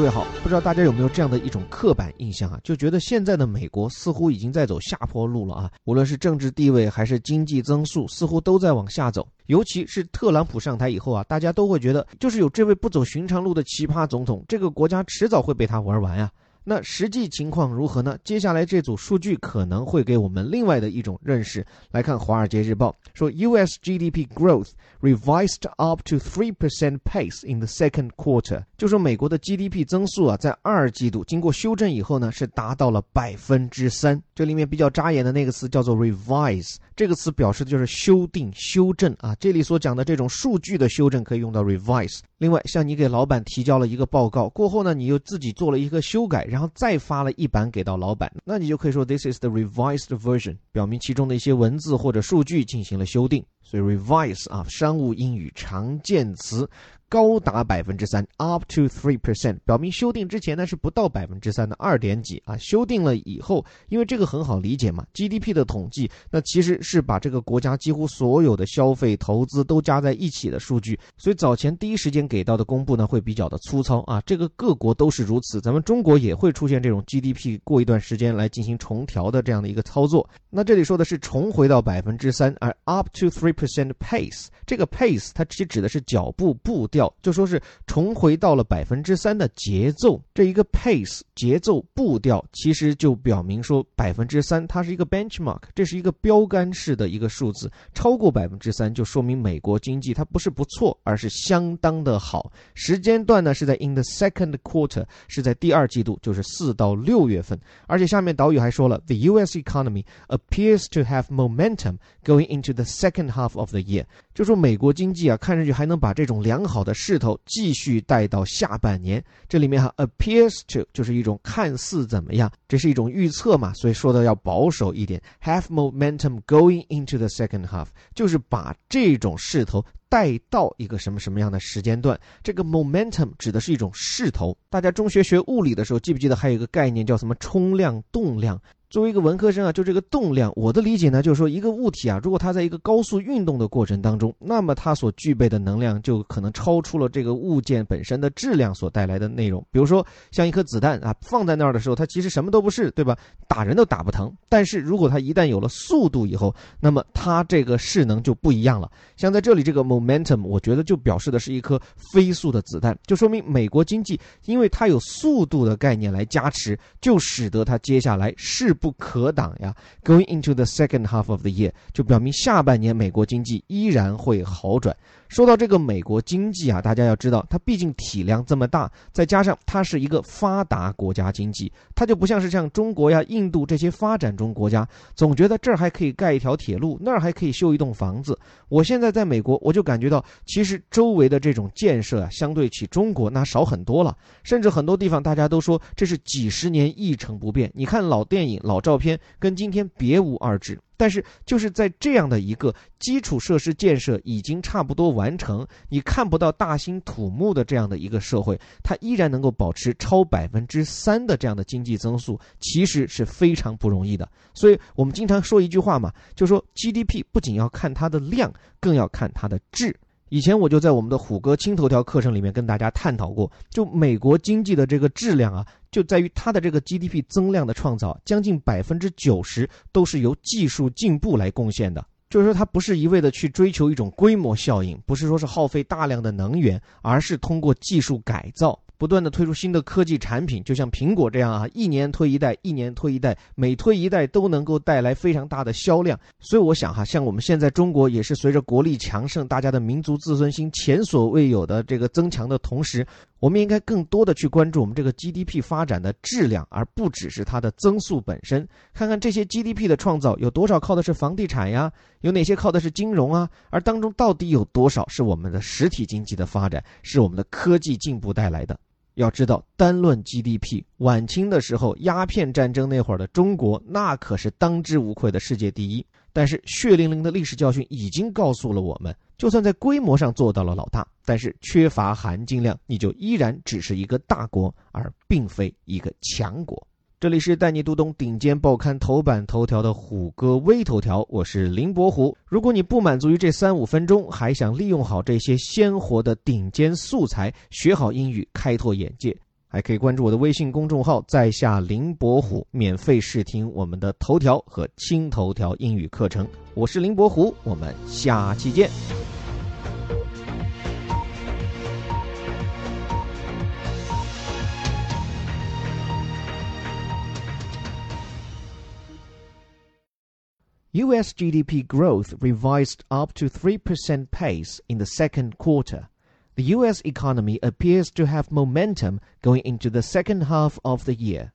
各位好，不知道大家有没有这样的一种刻板印象啊？就觉得现在的美国似乎已经在走下坡路了啊！无论是政治地位还是经济增速，似乎都在往下走。尤其是特朗普上台以后啊，大家都会觉得，就是有这位不走寻常路的奇葩总统，这个国家迟早会被他玩完呀。那实际情况如何呢？接下来这组数据可能会给我们另外的一种认识。来看《华尔街日报》说，U.S. GDP growth revised up to three percent pace in the second quarter，就说美国的 GDP 增速啊，在二季度经过修正以后呢，是达到了百分之三。这里面比较扎眼的那个词叫做 revise，这个词表示的就是修订、修正啊。这里所讲的这种数据的修正可以用到 revise。另外，像你给老板提交了一个报告过后呢，你又自己做了一个修改，然后再发了一版给到老板，那你就可以说 this is the revised version，表明其中的一些文字或者数据进行了修订。所以 revise 啊，商务英语常见词。高达百分之三，up to three percent，表明修订之前呢是不到百分之三的二点几啊，修订了以后，因为这个很好理解嘛，GDP 的统计，那其实是把这个国家几乎所有的消费、投资都加在一起的数据，所以早前第一时间给到的公布呢会比较的粗糙啊，这个各国都是如此，咱们中国也会出现这种 GDP 过一段时间来进行重调的这样的一个操作。那这里说的是重回到百分之三，而 up to three percent pace，这个 pace 它其实指的是脚步步调。就说是重回到了百分之三的节奏，这一个 pace 节奏步调，其实就表明说百分之三它是一个 benchmark，这是一个标杆式的一个数字，超过百分之三就说明美国经济它不是不错，而是相当的好。时间段呢是在 in the second quarter，是在第二季度，就是四到六月份。而且下面导语还说了，the U.S. economy appears to have momentum going into the second half Half of the year。就说美国经济啊，看上去还能把这种良好的势头继续带到下半年。这里面哈，appears to 就是一种看似怎么样，这是一种预测嘛，所以说的要保守一点。Have momentum going into the second half，就是把这种势头带到一个什么什么样的时间段。这个 momentum 指的是一种势头。大家中学学物理的时候，记不记得还有一个概念叫什么冲量、动量？作为一个文科生啊，就这个动量，我的理解呢，就是说一个物体啊，如果它在一个高速运动的过程当中，那么它所具备的能量就可能超出了这个物件本身的质量所带来的内容。比如说像一颗子弹啊，放在那儿的时候，它其实什么都不是，对吧？打人都打不疼。但是如果它一旦有了速度以后，那么它这个势能就不一样了。像在这里这个 momentum，我觉得就表示的是一颗飞速的子弹，就说明美国经济因为它有速度的概念来加持，就使得它接下来势。不可挡呀！Going into the second half of the year，就表明下半年美国经济依然会好转。说到这个美国经济啊，大家要知道，它毕竟体量这么大，再加上它是一个发达国家经济，它就不像是像中国呀、印度这些发展中国家，总觉得这儿还可以盖一条铁路，那儿还可以修一栋房子。我现在在美国，我就感觉到，其实周围的这种建设啊，相对起中国那少很多了。甚至很多地方大家都说这是几十年一成不变。你看老电影、老照片，跟今天别无二致。但是就是在这样的一个基础设施建设已经差不多完成，你看不到大兴土木的这样的一个社会，它依然能够保持超百分之三的这样的经济增速，其实是非常不容易的。所以我们经常说一句话嘛，就说 GDP 不仅要看它的量，更要看它的质。以前我就在我们的虎哥轻头条课程里面跟大家探讨过，就美国经济的这个质量啊，就在于它的这个 GDP 增量的创造，将近百分之九十都是由技术进步来贡献的。就是说，它不是一味的去追求一种规模效应，不是说是耗费大量的能源，而是通过技术改造。不断的推出新的科技产品，就像苹果这样啊，一年推一代，一年推一代，每推一代都能够带来非常大的销量。所以我想哈，像我们现在中国也是随着国力强盛，大家的民族自尊心前所未有的这个增强的同时，我们应该更多的去关注我们这个 GDP 发展的质量，而不只是它的增速本身。看看这些 GDP 的创造有多少靠的是房地产呀，有哪些靠的是金融啊，而当中到底有多少是我们的实体经济的发展，是我们的科技进步带来的。要知道，单论 GDP，晚清的时候，鸦片战争那会儿的中国，那可是当之无愧的世界第一。但是，血淋淋的历史教训已经告诉了我们，就算在规模上做到了老大，但是缺乏含金量，你就依然只是一个大国，而并非一个强国。这里是带你读懂顶尖报刊头版头条的虎哥微头条，我是林伯虎。如果你不满足于这三五分钟，还想利用好这些鲜活的顶尖素材，学好英语，开拓眼界，还可以关注我的微信公众号“在下林伯虎”，免费试听我们的头条和轻头条英语课程。我是林伯虎，我们下期见。US GDP growth revised up to 3% pace in the second quarter. The US economy appears to have momentum going into the second half of the year.